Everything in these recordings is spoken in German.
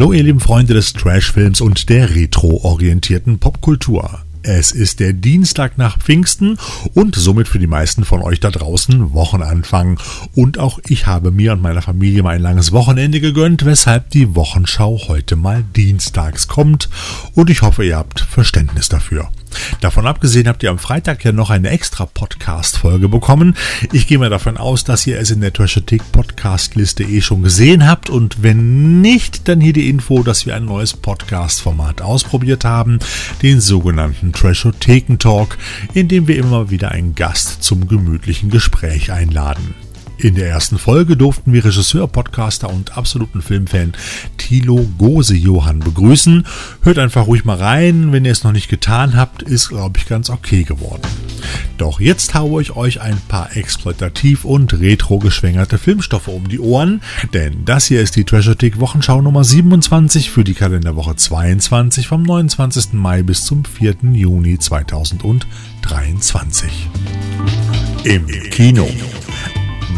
Hallo ihr lieben Freunde des Trashfilms und der retro-orientierten Popkultur. Es ist der Dienstag nach Pfingsten und somit für die meisten von euch da draußen Wochenanfang. Und auch ich habe mir und meiner Familie mal ein langes Wochenende gegönnt, weshalb die Wochenschau heute mal dienstags kommt. Und ich hoffe, ihr habt Verständnis dafür. Davon abgesehen habt ihr am Freitag ja noch eine extra Podcast-Folge bekommen. Ich gehe mal davon aus, dass ihr es in der Trashothek Podcast-Liste eh schon gesehen habt. Und wenn nicht, dann hier die Info, dass wir ein neues Podcast-Format ausprobiert haben, den sogenannten Trashotheken Talk, in dem wir immer wieder einen Gast zum gemütlichen Gespräch einladen. In der ersten Folge durften wir Regisseur, Podcaster und absoluten Filmfan Thilo Gose-Johann begrüßen. Hört einfach ruhig mal rein, wenn ihr es noch nicht getan habt, ist glaube ich ganz okay geworden. Doch jetzt haue ich euch ein paar exploitativ und retro geschwängerte Filmstoffe um die Ohren, denn das hier ist die Treasure Wochenschau Nummer 27 für die Kalenderwoche 22 vom 29. Mai bis zum 4. Juni 2023. Im Kino.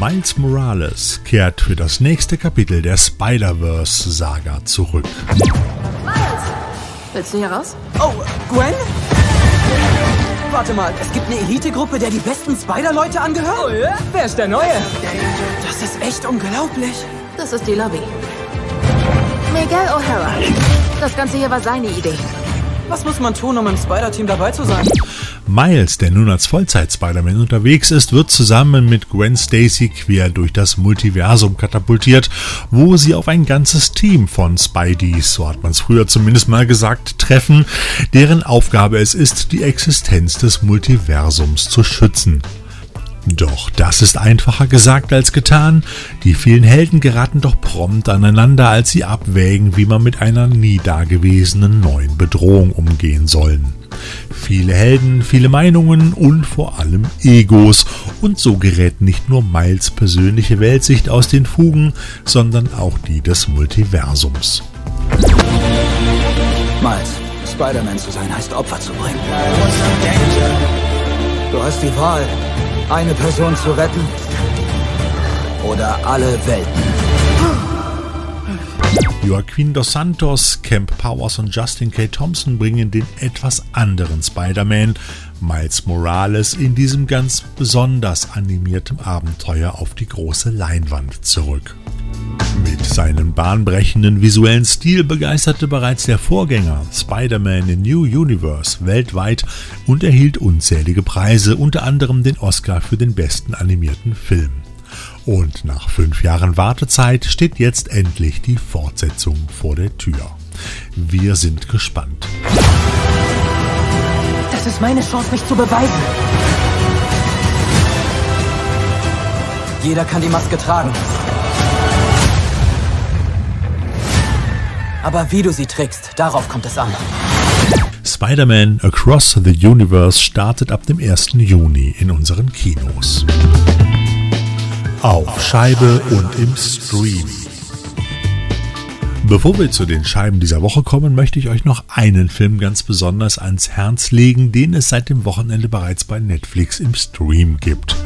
Miles Morales kehrt für das nächste Kapitel der Spider-Verse-Saga zurück. Miles! Willst du hier raus? Oh, Gwen? Warte mal, es gibt eine Elitegruppe, der die besten Spider-Leute angehört? Oh ja? Wer ist der Neue? Das ist echt unglaublich. Das ist die Lobby. Miguel O'Hara. Das Ganze hier war seine Idee. Was muss man tun, um im Spider-Team dabei zu sein? Miles, der nun als Vollzeit-Spider-Man unterwegs ist, wird zusammen mit Gwen Stacy quer durch das Multiversum katapultiert, wo sie auf ein ganzes Team von Spideys, so hat man es früher zumindest mal gesagt, treffen, deren Aufgabe es ist, die Existenz des Multiversums zu schützen. Doch das ist einfacher gesagt als getan. Die vielen Helden geraten doch prompt aneinander, als sie abwägen, wie man mit einer nie dagewesenen neuen Bedrohung umgehen sollen. Viele Helden, viele Meinungen und vor allem Egos. Und so gerät nicht nur Miles persönliche Weltsicht aus den Fugen, sondern auch die des Multiversums. Miles, Spider-Man zu sein heißt Opfer zu bringen. Du hast die Wahl, eine Person zu retten oder alle Welten. Joaquin dos Santos, Camp Powers und Justin K. Thompson bringen den etwas anderen Spider-Man, Miles Morales, in diesem ganz besonders animierten Abenteuer auf die große Leinwand zurück. Mit seinem bahnbrechenden visuellen Stil begeisterte bereits der Vorgänger Spider-Man in New Universe weltweit und erhielt unzählige Preise, unter anderem den Oscar für den besten animierten Film. Und nach fünf Jahren Wartezeit steht jetzt endlich die Fortsetzung vor der Tür. Wir sind gespannt. Das ist meine Chance, mich zu beweisen. Jeder kann die Maske tragen. Aber wie du sie trägst, darauf kommt es an. Spider-Man Across the Universe startet ab dem 1. Juni in unseren Kinos. Auf Scheibe und im Stream. Bevor wir zu den Scheiben dieser Woche kommen, möchte ich euch noch einen Film ganz besonders ans Herz legen, den es seit dem Wochenende bereits bei Netflix im Stream gibt.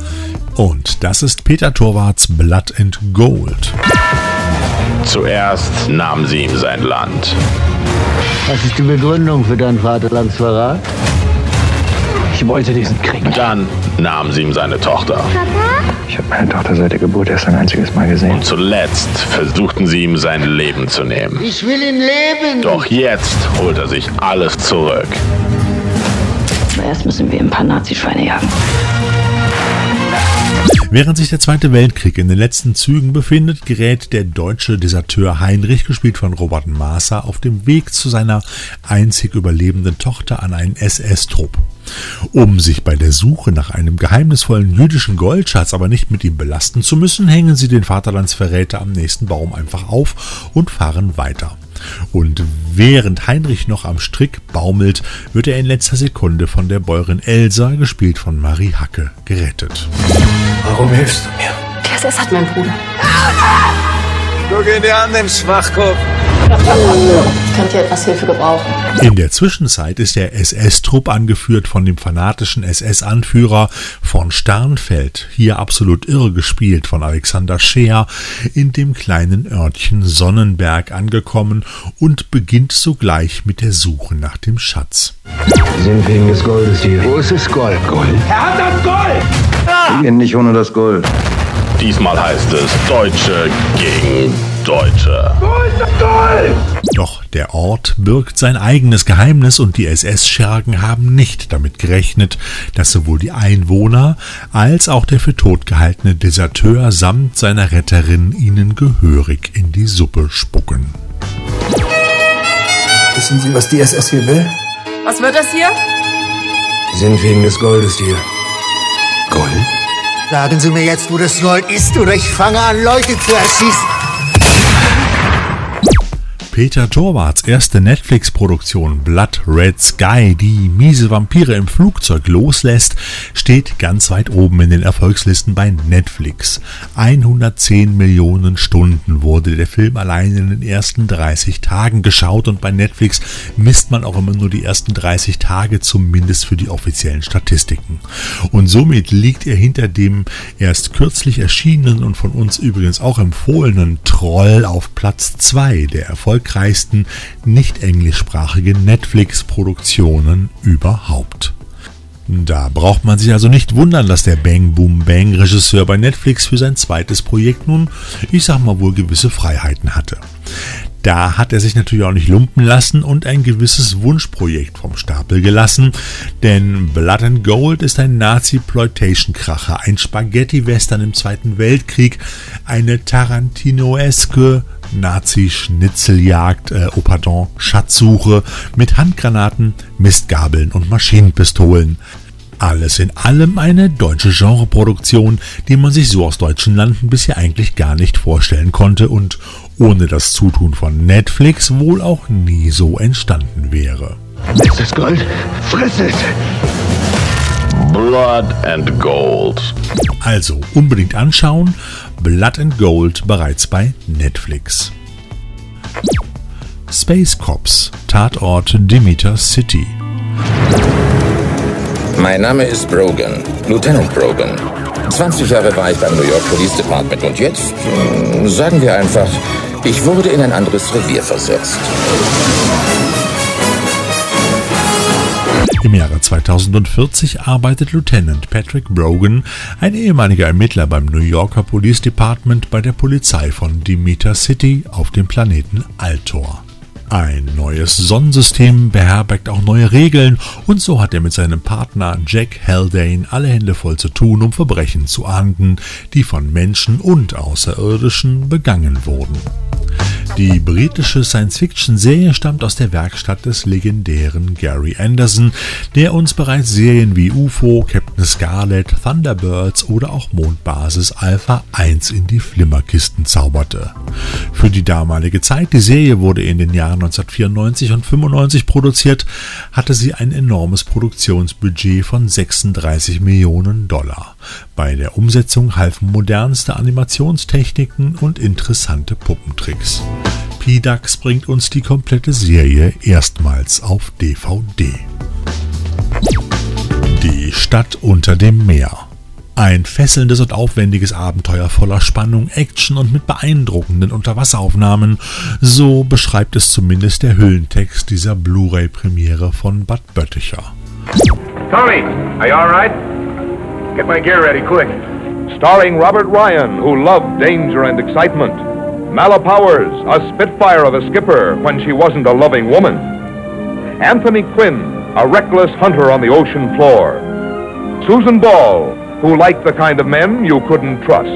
Und das ist Peter Torwarts Blood and Gold. Zuerst nahmen sie ihm sein Land. Was ist die Begründung für deinen Vaterlandsverrat? Ich wollte diesen Krieg. Dann nahmen sie ihm seine Tochter. Ich habe meine Tochter seit der Geburt erst ein einziges Mal gesehen. Und zuletzt versuchten sie ihm sein Leben zu nehmen. Ich will ihn leben! Doch jetzt holt er sich alles zurück. Aber erst müssen wir ein paar Nazi-Schweine jagen. Während sich der Zweite Weltkrieg in den letzten Zügen befindet, gerät der deutsche Deserteur Heinrich, gespielt von Robert Maaßer, auf dem Weg zu seiner einzig überlebenden Tochter an einen SS-Trupp. Um sich bei der Suche nach einem geheimnisvollen jüdischen Goldschatz aber nicht mit ihm belasten zu müssen, hängen sie den Vaterlandsverräter am nächsten Baum einfach auf und fahren weiter. Und während Heinrich noch am Strick baumelt, wird er in letzter Sekunde von der Bäuerin Elsa, gespielt von Marie Hacke, gerettet. Warum hilfst du mir? Der SS hat mein Bruder. Guck ihn dir an, den Schwachkopf. Könnt ihr etwas Hilfe gebrauchen? In der Zwischenzeit ist der SS-Trupp angeführt von dem fanatischen SS-Anführer von Sternfeld, hier absolut irre gespielt von Alexander Scheer, in dem kleinen Örtchen Sonnenberg angekommen und beginnt sogleich mit der Suche nach dem Schatz. Sind wegen des Goldes hier. Wo ist das Gold? Gold? Wir gehen nicht ohne das Gold. Diesmal heißt es Deutsche gegen Deutsche. Doch der Ort birgt sein eigenes Geheimnis und die SS-Schergen haben nicht damit gerechnet, dass sowohl die Einwohner als auch der für tot gehaltene Deserteur samt seiner Retterin ihnen gehörig in die Suppe spucken. Wissen Sie, was die SS hier will? Was wird das hier? Sind wegen des Goldes hier. Gold? Sagen Sie mir jetzt, wo das Gold ist, oder ich fange an, Leute zu erschießen. Peter Torwarts erste Netflix-Produktion Blood Red Sky, die miese Vampire im Flugzeug loslässt, steht ganz weit oben in den Erfolgslisten bei Netflix. 110 Millionen Stunden wurde der Film allein in den ersten 30 Tagen geschaut und bei Netflix misst man auch immer nur die ersten 30 Tage, zumindest für die offiziellen Statistiken. Und somit liegt er hinter dem erst kürzlich erschienenen und von uns übrigens auch empfohlenen Troll auf Platz 2 der erfolgreichsten nicht englischsprachigen Netflix-Produktionen überhaupt. Da braucht man sich also nicht wundern, dass der Bang Boom Bang Regisseur bei Netflix für sein zweites Projekt nun, ich sag mal wohl, gewisse Freiheiten hatte. Da hat er sich natürlich auch nicht lumpen lassen und ein gewisses Wunschprojekt vom Stapel gelassen, denn Blood and Gold ist ein Nazi-Ploitation-Kracher, ein Spaghetti-Western im Zweiten Weltkrieg, eine Tarantinoeske Nazi-Schnitzeljagd, äh, oh pardon, Schatzsuche mit Handgranaten, Mistgabeln und Maschinenpistolen. Alles in allem eine deutsche Genreproduktion, die man sich so aus deutschen Landen bisher eigentlich gar nicht vorstellen konnte und ohne das Zutun von Netflix wohl auch nie so entstanden wäre. Ist das Gold? Friss es! Blood and Gold. Also unbedingt anschauen, Blood and Gold bereits bei Netflix. Space Cops, Tatort Demeter City. Mein Name ist Brogan, Lieutenant Brogan. 20 Jahre war ich beim New York Police Department und jetzt, hm, sagen wir einfach, ich wurde in ein anderes Revier versetzt. Im Jahre 2040 arbeitet Lieutenant Patrick Brogan, ein ehemaliger Ermittler beim New Yorker Police Department bei der Polizei von Demeter City auf dem Planeten Altor. Ein neues Sonnensystem beherbergt auch neue Regeln und so hat er mit seinem Partner Jack Haldane alle Hände voll zu tun, um Verbrechen zu ahnden, die von Menschen und Außerirdischen begangen wurden. Die britische Science-Fiction-Serie stammt aus der Werkstatt des legendären Gary Anderson, der uns bereits Serien wie UFO, Captain Scarlet, Thunderbirds oder auch Mondbasis Alpha 1 in die Flimmerkisten zauberte. Für die damalige Zeit, die Serie wurde in den Jahren 1994 und 95 produziert, hatte sie ein enormes Produktionsbudget von 36 Millionen Dollar. Bei der Umsetzung halfen modernste Animationstechniken und interessante Puppentricks. PDAX bringt uns die komplette Serie erstmals auf DVD. Die Stadt unter dem Meer. Ein fesselndes und aufwendiges Abenteuer voller Spannung, Action und mit beeindruckenden Unterwasseraufnahmen, so beschreibt es zumindest der Hüllentext dieser Blu-ray-Premiere von Bad Bötticher. Tony, are you all right? Get my gear ready, quick. Starring Robert Ryan, who loved danger and excitement. Mala Powers, a spitfire of a skipper when she wasn't a loving woman. Anthony Quinn, a reckless hunter on the ocean floor. Susan Ball, who liked the kind of men you couldn't trust.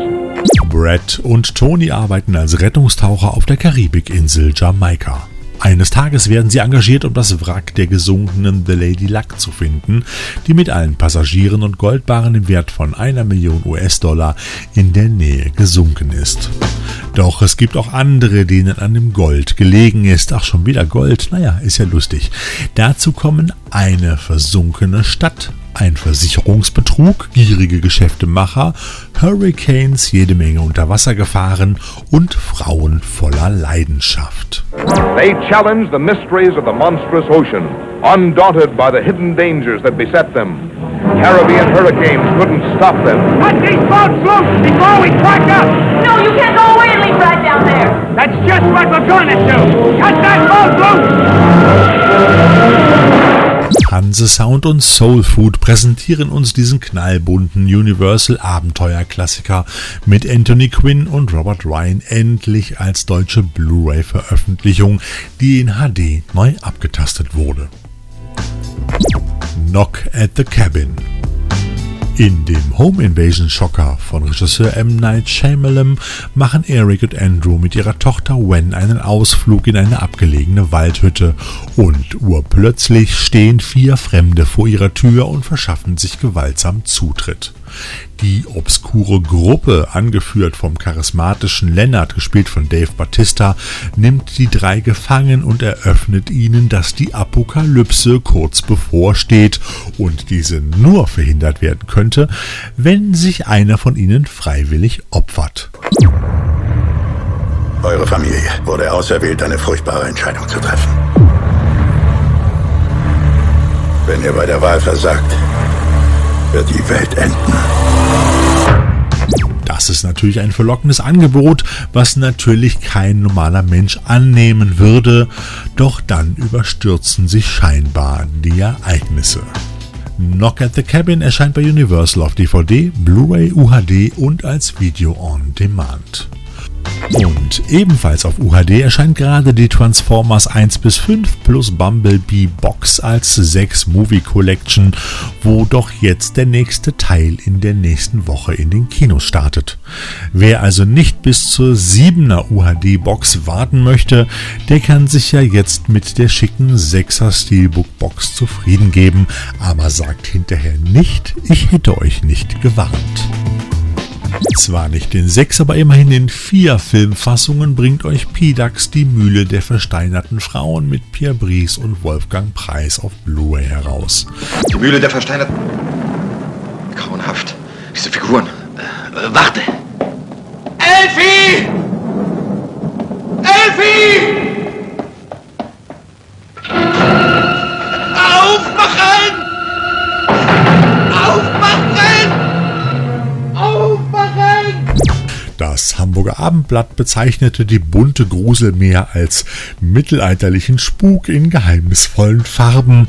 Brett und Tony arbeiten als Rettungstaucher auf der Karibikinsel Jamaika. Eines Tages werden sie engagiert, um das Wrack der gesunkenen The Lady Luck zu finden, die mit allen Passagieren und Goldbarren im Wert von einer Million US-Dollar in der Nähe gesunken ist. Doch es gibt auch andere, denen an dem Gold gelegen ist. Ach, schon wieder Gold? Naja, ist ja lustig. Dazu kommen eine versunkene Stadt, ein Versicherungsbetrug, gierige Geschäftemacher, Hurricanes, jede Menge Unterwassergefahren und Frauen voller Leidenschaft. They challenge the mysteries of the monstrous ocean, undaunted by the hidden dangers that beset them. Caribbean hurricanes couldn't stop them. Cut these boats loose before we crack up! No, you can't go away and leave Brad down there! That's just what we're gonna do! Cut that boat loose! Hanse Sound und Soul Food präsentieren uns diesen knallbunten Universal Abenteuerklassiker mit Anthony Quinn und Robert Ryan endlich als deutsche Blu-ray Veröffentlichung, die in HD neu abgetastet wurde. Knock at the Cabin. In dem Home Invasion Schocker von Regisseur M. Night Shyamalan machen Eric und Andrew mit ihrer Tochter Wen einen Ausflug in eine abgelegene Waldhütte und urplötzlich stehen vier Fremde vor ihrer Tür und verschaffen sich gewaltsam Zutritt. Die obskure Gruppe, angeführt vom charismatischen Lennart, gespielt von Dave Batista, nimmt die drei gefangen und eröffnet ihnen, dass die Apokalypse kurz bevorsteht und diese nur verhindert werden könnte, wenn sich einer von ihnen freiwillig opfert. Eure Familie wurde auserwählt, eine furchtbare Entscheidung zu treffen. Wenn ihr bei der Wahl versagt, wird die Welt enden. Das ist natürlich ein verlockendes Angebot, was natürlich kein normaler Mensch annehmen würde, doch dann überstürzen sich scheinbar die Ereignisse. Knock at the Cabin erscheint bei Universal auf DVD, Blu-ray, UHD und als Video on Demand. Und ebenfalls auf UHD erscheint gerade die Transformers 1 bis 5 plus Bumblebee Box als 6 Movie Collection, wo doch jetzt der nächste Teil in der nächsten Woche in den Kinos startet. Wer also nicht bis zur 7er UHD Box warten möchte, der kann sich ja jetzt mit der schicken 6er Steelbook Box zufrieden geben, aber sagt hinterher nicht, ich hätte euch nicht gewarnt. Zwar nicht in sechs, aber immerhin in vier Filmfassungen bringt euch Pidax die Mühle der versteinerten Frauen mit Pierre Brice und Wolfgang Preis auf Blu-ray heraus. Die Mühle der versteinerten... Grauenhaft. Diese Figuren. Äh, warte! Elfi! Abendblatt bezeichnete die bunte Gruselmeer als mittelalterlichen Spuk in geheimnisvollen Farben.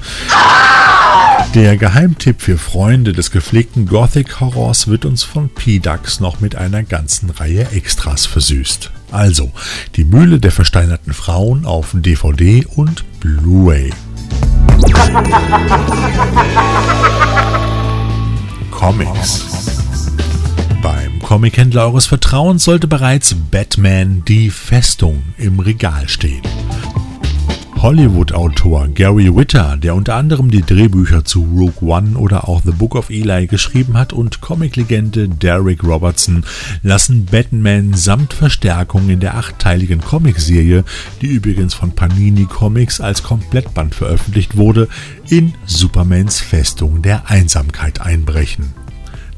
Der Geheimtipp für Freunde des gepflegten Gothic-Horrors wird uns von P-Dax noch mit einer ganzen Reihe Extras versüßt. Also, die Mühle der versteinerten Frauen auf DVD und Blu-ray. Comics. Comichändler eures Vertrauens sollte bereits Batman Die Festung im Regal stehen. Hollywood-Autor Gary Witter, der unter anderem die Drehbücher zu Rogue One oder auch The Book of Eli geschrieben hat, und Comiclegende Derek Robertson lassen Batman samt Verstärkung in der achtteiligen Comicserie, die übrigens von Panini Comics als Komplettband veröffentlicht wurde, in Supermans Festung der Einsamkeit einbrechen.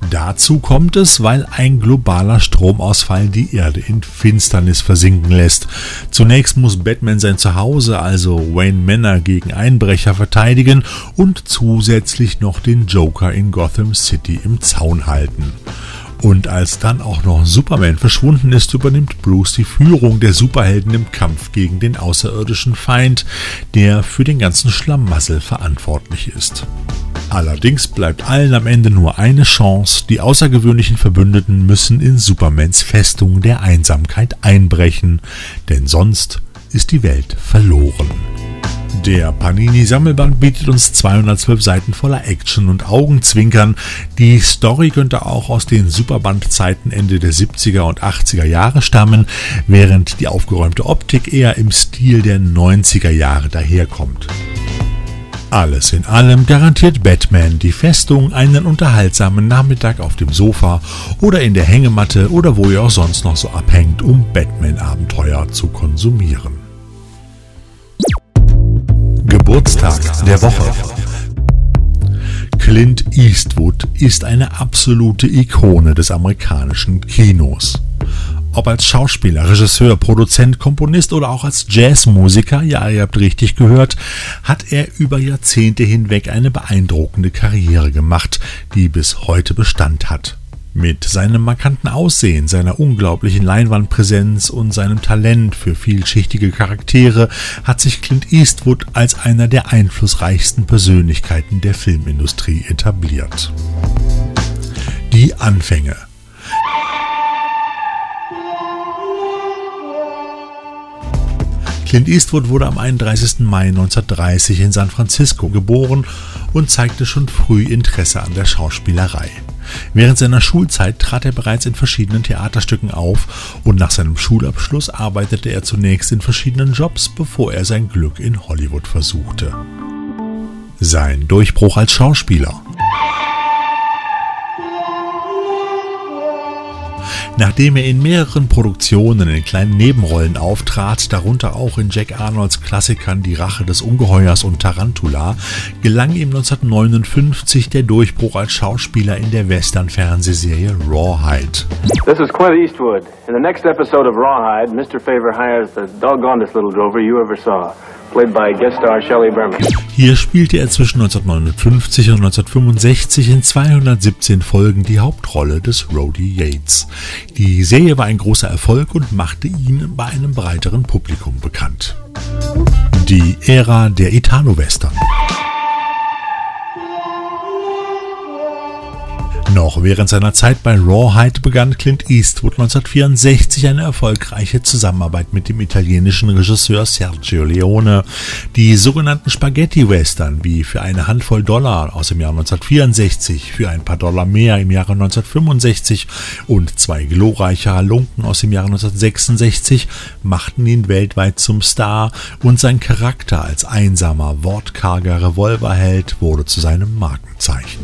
Dazu kommt es, weil ein globaler Stromausfall die Erde in Finsternis versinken lässt. Zunächst muss Batman sein Zuhause, also Wayne Manor, gegen Einbrecher verteidigen und zusätzlich noch den Joker in Gotham City im Zaun halten. Und als dann auch noch Superman verschwunden ist, übernimmt Bruce die Führung der Superhelden im Kampf gegen den außerirdischen Feind, der für den ganzen Schlamassel verantwortlich ist. Allerdings bleibt allen am Ende nur eine Chance, die außergewöhnlichen Verbündeten müssen in Supermans Festung der Einsamkeit einbrechen, denn sonst ist die Welt verloren. Der Panini-Sammelband bietet uns 212 Seiten voller Action und Augenzwinkern. Die Story könnte auch aus den Superband-Zeiten Ende der 70er und 80er Jahre stammen, während die aufgeräumte Optik eher im Stil der 90er Jahre daherkommt. Alles in allem garantiert Batman die Festung einen unterhaltsamen Nachmittag auf dem Sofa oder in der Hängematte oder wo ihr auch sonst noch so abhängt, um Batman-Abenteuer zu konsumieren. Geburtstag der Woche. Clint Eastwood ist eine absolute Ikone des amerikanischen Kinos. Ob als Schauspieler, Regisseur, Produzent, Komponist oder auch als Jazzmusiker, ja, ihr habt richtig gehört, hat er über Jahrzehnte hinweg eine beeindruckende Karriere gemacht, die bis heute Bestand hat. Mit seinem markanten Aussehen, seiner unglaublichen Leinwandpräsenz und seinem Talent für vielschichtige Charaktere hat sich Clint Eastwood als einer der einflussreichsten Persönlichkeiten der Filmindustrie etabliert. Die Anfänge Clint Eastwood wurde am 31. Mai 1930 in San Francisco geboren und zeigte schon früh Interesse an der Schauspielerei. Während seiner Schulzeit trat er bereits in verschiedenen Theaterstücken auf und nach seinem Schulabschluss arbeitete er zunächst in verschiedenen Jobs, bevor er sein Glück in Hollywood versuchte. Sein Durchbruch als Schauspieler Nachdem er in mehreren Produktionen in kleinen Nebenrollen auftrat, darunter auch in Jack Arnolds Klassikern Die Rache des Ungeheuers und Tarantula, gelang ihm 1959 der Durchbruch als Schauspieler in der Western-Fernsehserie Rawhide. This is Clint Eastwood. In the next episode of Rawhide, Mr. Favor hires the doggonest little drover you ever saw played by guest star Shelley Berman. Hier spielte er zwischen 1959 und 1965 in 217 Folgen die Hauptrolle des Rhodey Yates. Die Serie war ein großer Erfolg und machte ihn bei einem breiteren Publikum bekannt. Die Ära der Italo-Western. Noch während seiner Zeit bei Rawhide begann Clint Eastwood 1964 eine erfolgreiche Zusammenarbeit mit dem italienischen Regisseur Sergio Leone. Die sogenannten Spaghetti-Western wie Für eine Handvoll Dollar aus dem Jahr 1964, Für ein paar Dollar mehr im Jahre 1965 und Zwei glorreiche Halunken aus dem Jahre 1966 machten ihn weltweit zum Star und sein Charakter als einsamer, wortkarger Revolverheld wurde zu seinem Markenzeichen.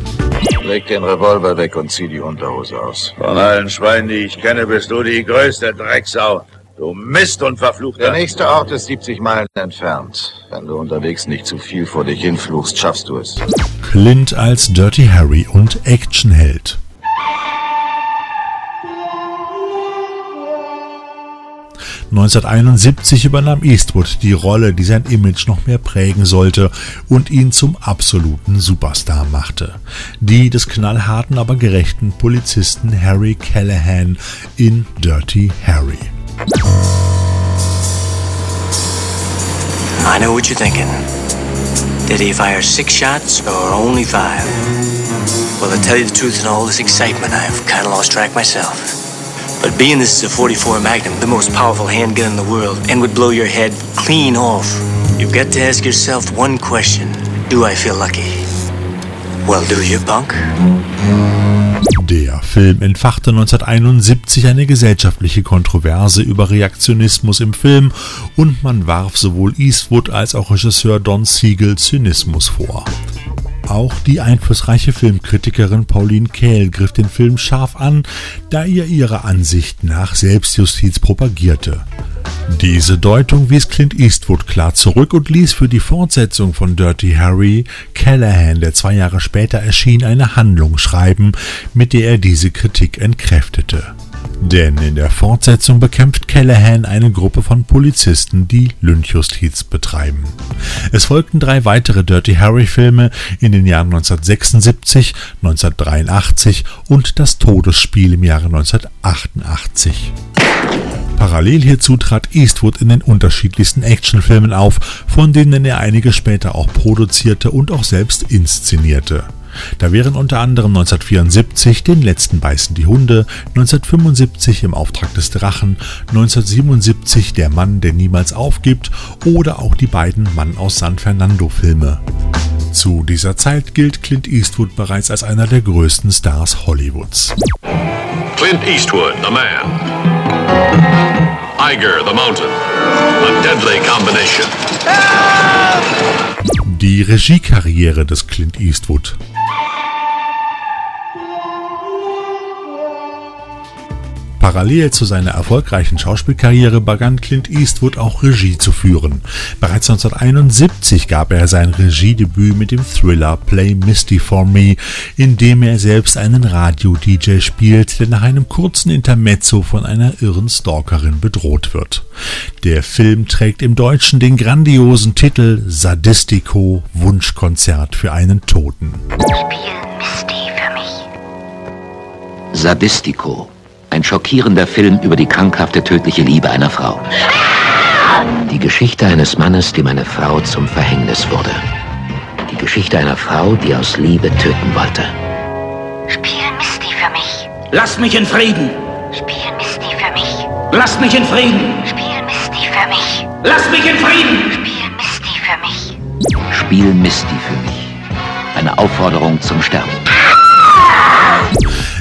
Leg den Revolver weg und zieh die Unterhose aus. Von allen Schweinen, die ich kenne, bist du die größte Drecksau. Du Mist und Verfluchter. Der nächste Ort ist 70 Meilen entfernt. Wenn du unterwegs nicht zu viel vor dich hinfluchst, schaffst du es. Clint als Dirty Harry und Actionheld. 1971 übernahm Eastwood die Rolle, die sein Image noch mehr prägen sollte und ihn zum absoluten Superstar machte. Die des knallharten, aber gerechten Polizisten Harry Callahan in Dirty Harry. I know what you're thinking. Did he fire six shots or only five? Well, to tell you the truth, in all this excitement, I've kind of lost track myself. But being this is a 44 Magnum, the most powerful handgun in the world, and would blow your head clean off, you've got to ask yourself one question. Do I feel lucky? Well, do you, punk? Der Film entfachte 1971 eine gesellschaftliche Kontroverse über Reaktionismus im Film und man warf sowohl Eastwood als auch Regisseur Don Siegel Zynismus vor. Auch die einflussreiche Filmkritikerin Pauline Kael griff den Film scharf an, da er ihrer Ansicht nach Selbstjustiz propagierte. Diese Deutung wies Clint Eastwood klar zurück und ließ für die Fortsetzung von Dirty Harry Callahan, der zwei Jahre später erschien, eine Handlung schreiben, mit der er diese Kritik entkräftete. Denn in der Fortsetzung bekämpft Callahan eine Gruppe von Polizisten, die Lynchjustiz betreiben. Es folgten drei weitere Dirty Harry-Filme in den Jahren 1976, 1983 und Das Todesspiel im Jahre 1988. Parallel hierzu trat Eastwood in den unterschiedlichsten Actionfilmen auf, von denen er einige später auch produzierte und auch selbst inszenierte. Da wären unter anderem 1974 Den letzten beißen die Hunde, 1975 Im Auftrag des Drachen, 1977 Der Mann, der niemals aufgibt oder auch die beiden Mann aus San Fernando Filme. Zu dieser Zeit gilt Clint Eastwood bereits als einer der größten Stars Hollywoods. Clint Eastwood, the man. Iger, the mountain. A deadly combination. Die Regiekarriere des Clint Eastwood Parallel zu seiner erfolgreichen Schauspielkarriere begann Clint Eastwood auch Regie zu führen. Bereits 1971 gab er sein Regiedebüt mit dem Thriller Play Misty for Me, in dem er selbst einen Radio-DJ spielt, der nach einem kurzen Intermezzo von einer irren Stalkerin bedroht wird. Der Film trägt im Deutschen den grandiosen Titel Sadistico Wunschkonzert für einen Toten. Spiel Misty für mich. Sadistico ein schockierender Film über die krankhafte tödliche Liebe einer Frau. Die Geschichte eines Mannes, dem eine Frau zum Verhängnis wurde. Die Geschichte einer Frau, die aus Liebe töten wollte. Spiel Misty für mich. Lass mich in Frieden. Spiel Misty für mich. Lass mich in Frieden. Spiel Misty für mich. Lass mich in Frieden. Spiel Misty für mich. Spiel Misty für mich. Eine Aufforderung zum Sterben.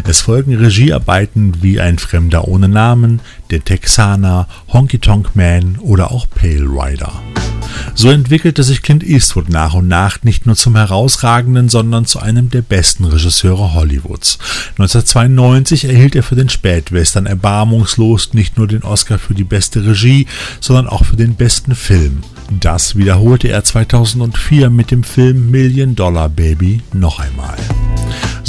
Es folgen Regiearbeiten wie Ein Fremder ohne Namen, Der Texaner, Honky Tonk Man oder auch Pale Rider. So entwickelte sich Clint Eastwood nach und nach nicht nur zum herausragenden, sondern zu einem der besten Regisseure Hollywoods. 1992 erhielt er für den Spätwestern erbarmungslos nicht nur den Oscar für die beste Regie, sondern auch für den besten Film. Das wiederholte er 2004 mit dem Film Million Dollar Baby noch einmal.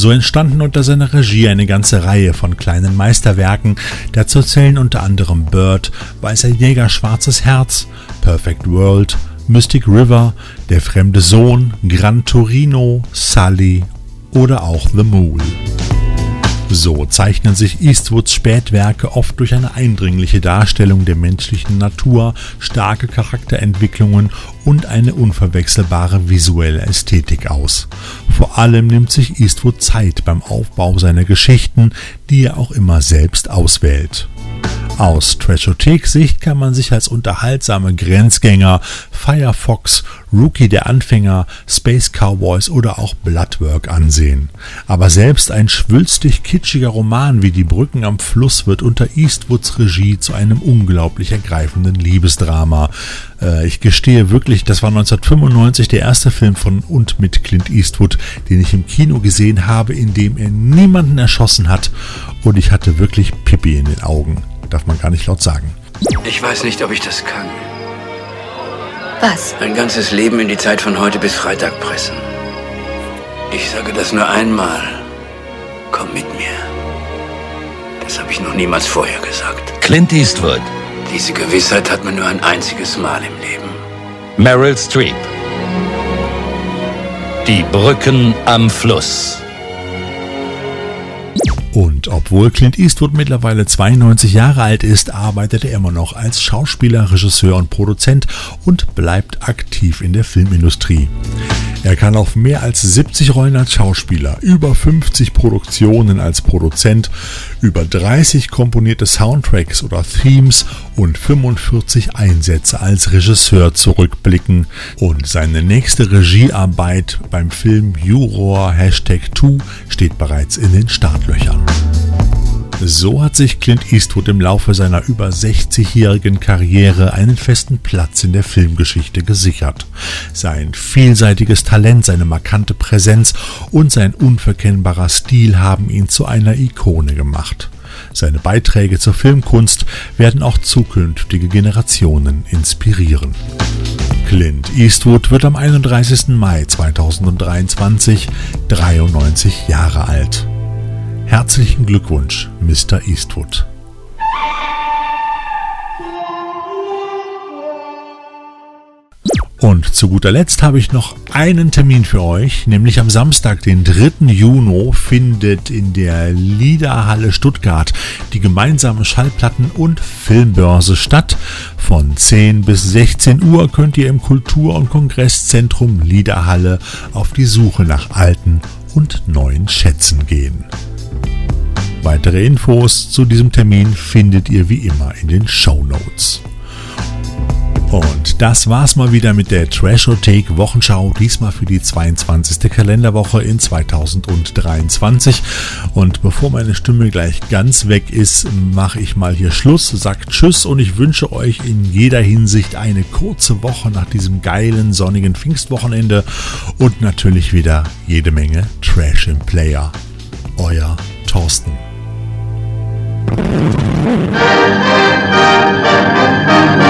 So entstanden unter seiner Regie eine ganze Reihe von kleinen Meisterwerken. Dazu zählen unter anderem Bird, Weißer Jäger, Schwarzes Herz, Perfect World, Mystic River, Der fremde Sohn, Gran Torino, Sully oder auch The Mule. So zeichnen sich Eastwoods Spätwerke oft durch eine eindringliche Darstellung der menschlichen Natur, starke Charakterentwicklungen und eine unverwechselbare visuelle Ästhetik aus. Vor allem nimmt sich Eastwood Zeit beim Aufbau seiner Geschichten, die er auch immer selbst auswählt. Aus Trashothek-Sicht kann man sich als unterhaltsame Grenzgänger Firefox, Rookie der Anfänger, Space Cowboys oder auch Bloodwork ansehen. Aber selbst ein schwülstig kitschiger Roman wie Die Brücken am Fluss wird unter Eastwoods Regie zu einem unglaublich ergreifenden Liebesdrama. Äh, ich gestehe wirklich, das war 1995 der erste Film von und mit Clint Eastwood, den ich im Kino gesehen habe, in dem er niemanden erschossen hat und ich hatte wirklich Pippi in den Augen darf man gar nicht laut sagen. Ich weiß nicht, ob ich das kann. Was? Ein ganzes Leben in die Zeit von heute bis Freitag pressen. Ich sage das nur einmal. Komm mit mir. Das habe ich noch niemals vorher gesagt. Clint Eastwood. Diese Gewissheit hat man nur ein einziges Mal im Leben. Meryl Streep. Die Brücken am Fluss. Und obwohl Clint Eastwood mittlerweile 92 Jahre alt ist, arbeitet er immer noch als Schauspieler, Regisseur und Produzent und bleibt aktiv in der Filmindustrie. Er kann auf mehr als 70 Rollen als Schauspieler, über 50 Produktionen als Produzent, über 30 komponierte Soundtracks oder Themes und 45 Einsätze als Regisseur zurückblicken. Und seine nächste Regiearbeit beim Film Juror Hashtag 2 steht bereits in den Startlöchern. So hat sich Clint Eastwood im Laufe seiner über 60-jährigen Karriere einen festen Platz in der Filmgeschichte gesichert. Sein vielseitiges Talent, seine markante Präsenz und sein unverkennbarer Stil haben ihn zu einer Ikone gemacht. Seine Beiträge zur Filmkunst werden auch zukünftige Generationen inspirieren. Clint Eastwood wird am 31. Mai 2023 93 Jahre alt. Herzlichen Glückwunsch, Mr. Eastwood. Und zu guter Letzt habe ich noch einen Termin für euch, nämlich am Samstag, den 3. Juni, findet in der Liederhalle Stuttgart die gemeinsame Schallplatten- und Filmbörse statt. Von 10 bis 16 Uhr könnt ihr im Kultur- und Kongresszentrum Liederhalle auf die Suche nach alten und neuen Schätzen gehen. Weitere Infos zu diesem Termin findet ihr wie immer in den Show Notes. Und das war's mal wieder mit der Trashothek Wochenschau, diesmal für die 22. Kalenderwoche in 2023. Und bevor meine Stimme gleich ganz weg ist, mache ich mal hier Schluss, sagt Tschüss und ich wünsche euch in jeder Hinsicht eine kurze Woche nach diesem geilen sonnigen Pfingstwochenende und natürlich wieder jede Menge Trash im Player. Euer Thorsten. Thank you.